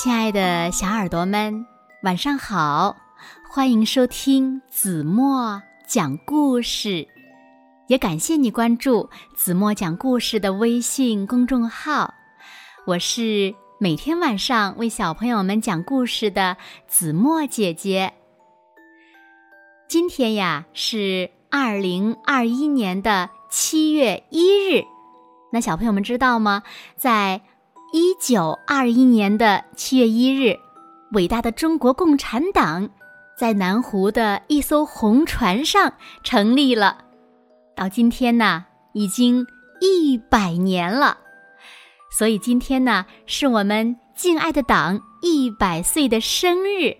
亲爱的小耳朵们，晚上好！欢迎收听子墨讲故事，也感谢你关注子墨讲故事的微信公众号。我是每天晚上为小朋友们讲故事的子墨姐姐。今天呀是二零二一年的七月一日，那小朋友们知道吗？在一九二一年的七月一日，伟大的中国共产党在南湖的一艘红船上成立了。到今天呢，已经一百年了。所以今天呢，是我们敬爱的党一百岁的生日。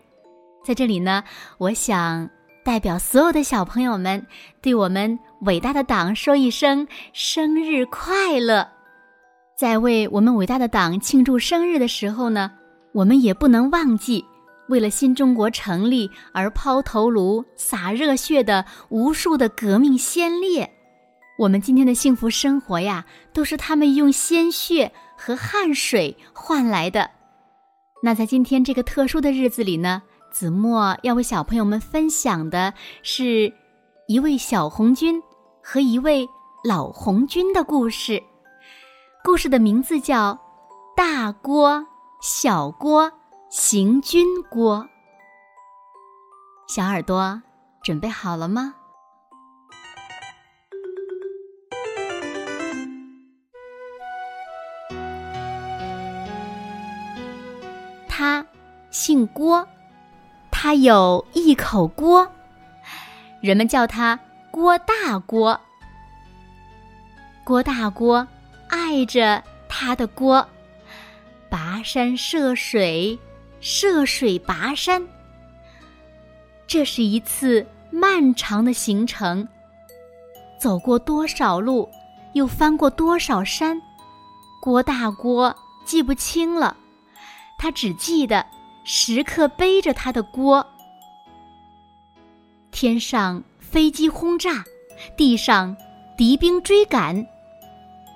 在这里呢，我想代表所有的小朋友们，对我们伟大的党说一声生日快乐。在为我们伟大的党庆祝生日的时候呢，我们也不能忘记为了新中国成立而抛头颅、洒热血的无数的革命先烈。我们今天的幸福生活呀，都是他们用鲜血和汗水换来的。那在今天这个特殊的日子里呢，子墨要为小朋友们分享的是一位小红军和一位老红军的故事。故事的名字叫《大锅小锅行军锅》。小耳朵准备好了吗？他姓郭，他有一口锅，人们叫他郭大锅。郭大锅。爱着他的锅，跋山涉水，涉水跋山。这是一次漫长的行程，走过多少路，又翻过多少山，郭大锅记不清了。他只记得时刻背着他的锅。天上飞机轰炸，地上敌兵追赶。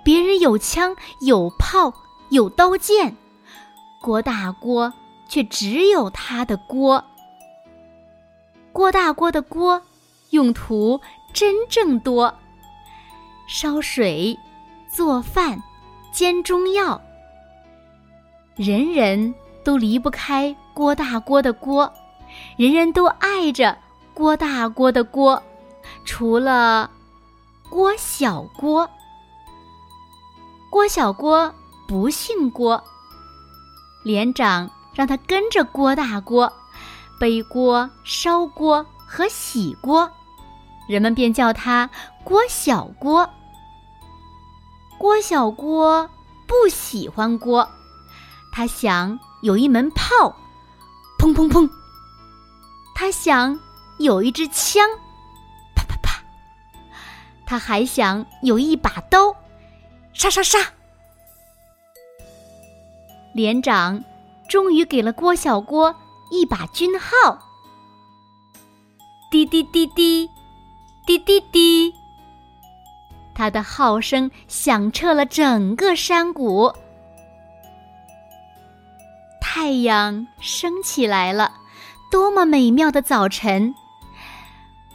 别人有枪有炮有刀剑，郭大锅却只有他的锅。郭大锅的锅用途真正多：烧水、做饭、煎中药。人人都离不开郭大锅的锅，人人都爱着郭大锅的锅，除了郭小锅。郭小郭不姓郭，连长让他跟着郭大锅背锅、烧锅和洗锅，人们便叫他郭小郭。郭小郭不喜欢锅，他想有一门炮，砰砰砰；他想有一支枪，啪啪啪；他还想有一把刀。杀杀杀！连长终于给了郭小郭一把军号。滴滴滴滴，滴滴滴，他的号声响彻了整个山谷。太阳升起来了，多么美妙的早晨！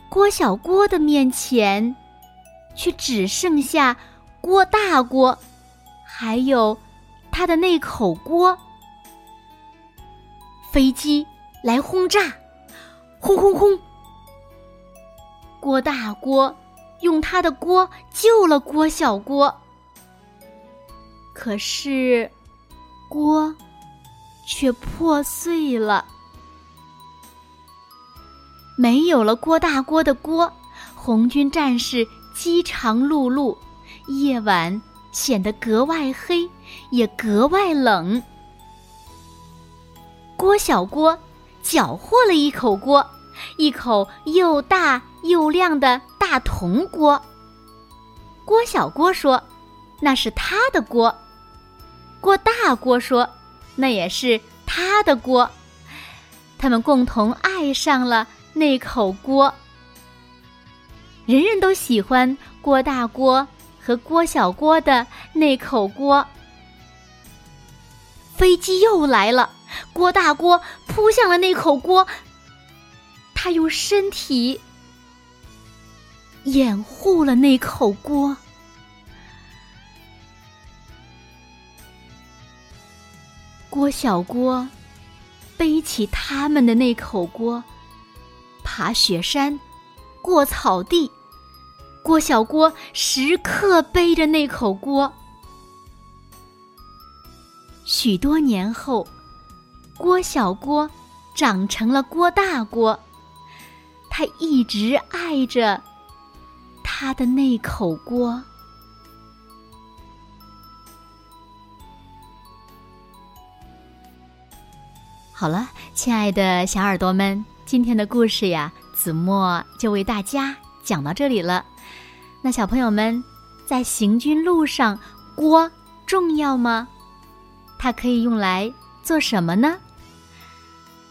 郭小郭的面前，却只剩下。锅大锅，还有他的那口锅。飞机来轰炸，轰轰轰！郭大锅用他的锅救了郭小锅，可是锅却破碎了。没有了郭大锅的锅，红军战士饥肠辘辘。夜晚显得格外黑，也格外冷。郭小郭缴获了一口锅，一口又大又亮的大铜锅。郭小郭说：“那是他的锅。”郭大锅说：“那也是他的锅。”他们共同爱上了那口锅。人人都喜欢郭大锅。和郭小郭的那口锅，飞机又来了，郭大锅扑向了那口锅，他用身体掩护了那口锅。郭小郭背起他们的那口锅，爬雪山，过草地。郭小郭时刻背着那口锅。许多年后，郭小郭长成了郭大郭，他一直爱着他的那口锅。好了，亲爱的小耳朵们，今天的故事呀，子墨就为大家讲到这里了。那小朋友们，在行军路上，锅重要吗？它可以用来做什么呢？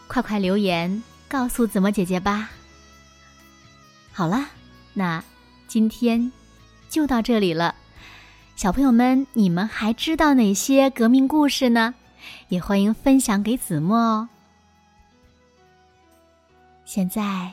快快留言告诉子墨姐姐吧。好了，那今天就到这里了。小朋友们，你们还知道哪些革命故事呢？也欢迎分享给子墨哦。现在